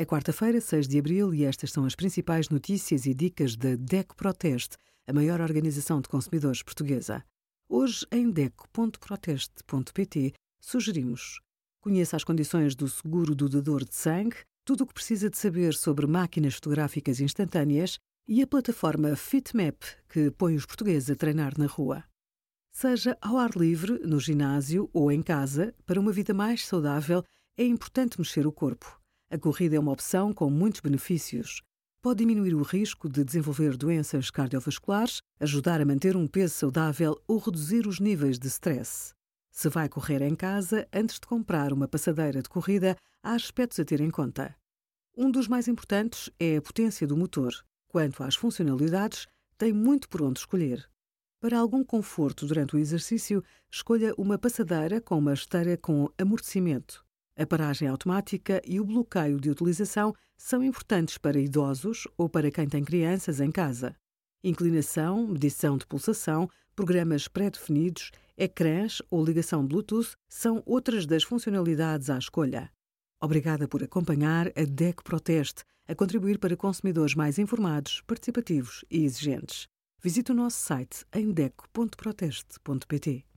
É quarta-feira, 6 de abril, e estas são as principais notícias e dicas da DECO Proteste, a maior organização de consumidores portuguesa. Hoje, em DECO.proteste.pt, sugerimos conheça as condições do seguro do dador de sangue, tudo o que precisa de saber sobre máquinas fotográficas instantâneas e a plataforma FitMap, que põe os portugueses a treinar na rua. Seja ao ar livre, no ginásio ou em casa, para uma vida mais saudável, é importante mexer o corpo. A corrida é uma opção com muitos benefícios. Pode diminuir o risco de desenvolver doenças cardiovasculares, ajudar a manter um peso saudável ou reduzir os níveis de stress. Se vai correr em casa, antes de comprar uma passadeira de corrida, há aspectos a ter em conta. Um dos mais importantes é a potência do motor. Quanto às funcionalidades, tem muito por onde escolher. Para algum conforto durante o exercício, escolha uma passadeira com uma esteira com amortecimento. A paragem automática e o bloqueio de utilização são importantes para idosos ou para quem tem crianças em casa. Inclinação, medição de pulsação, programas pré-definidos, ecrãs ou ligação Bluetooth são outras das funcionalidades à escolha. Obrigada por acompanhar a DEC Proteste, a contribuir para consumidores mais informados, participativos e exigentes. Visite o nosso site em deco.proteste.pt.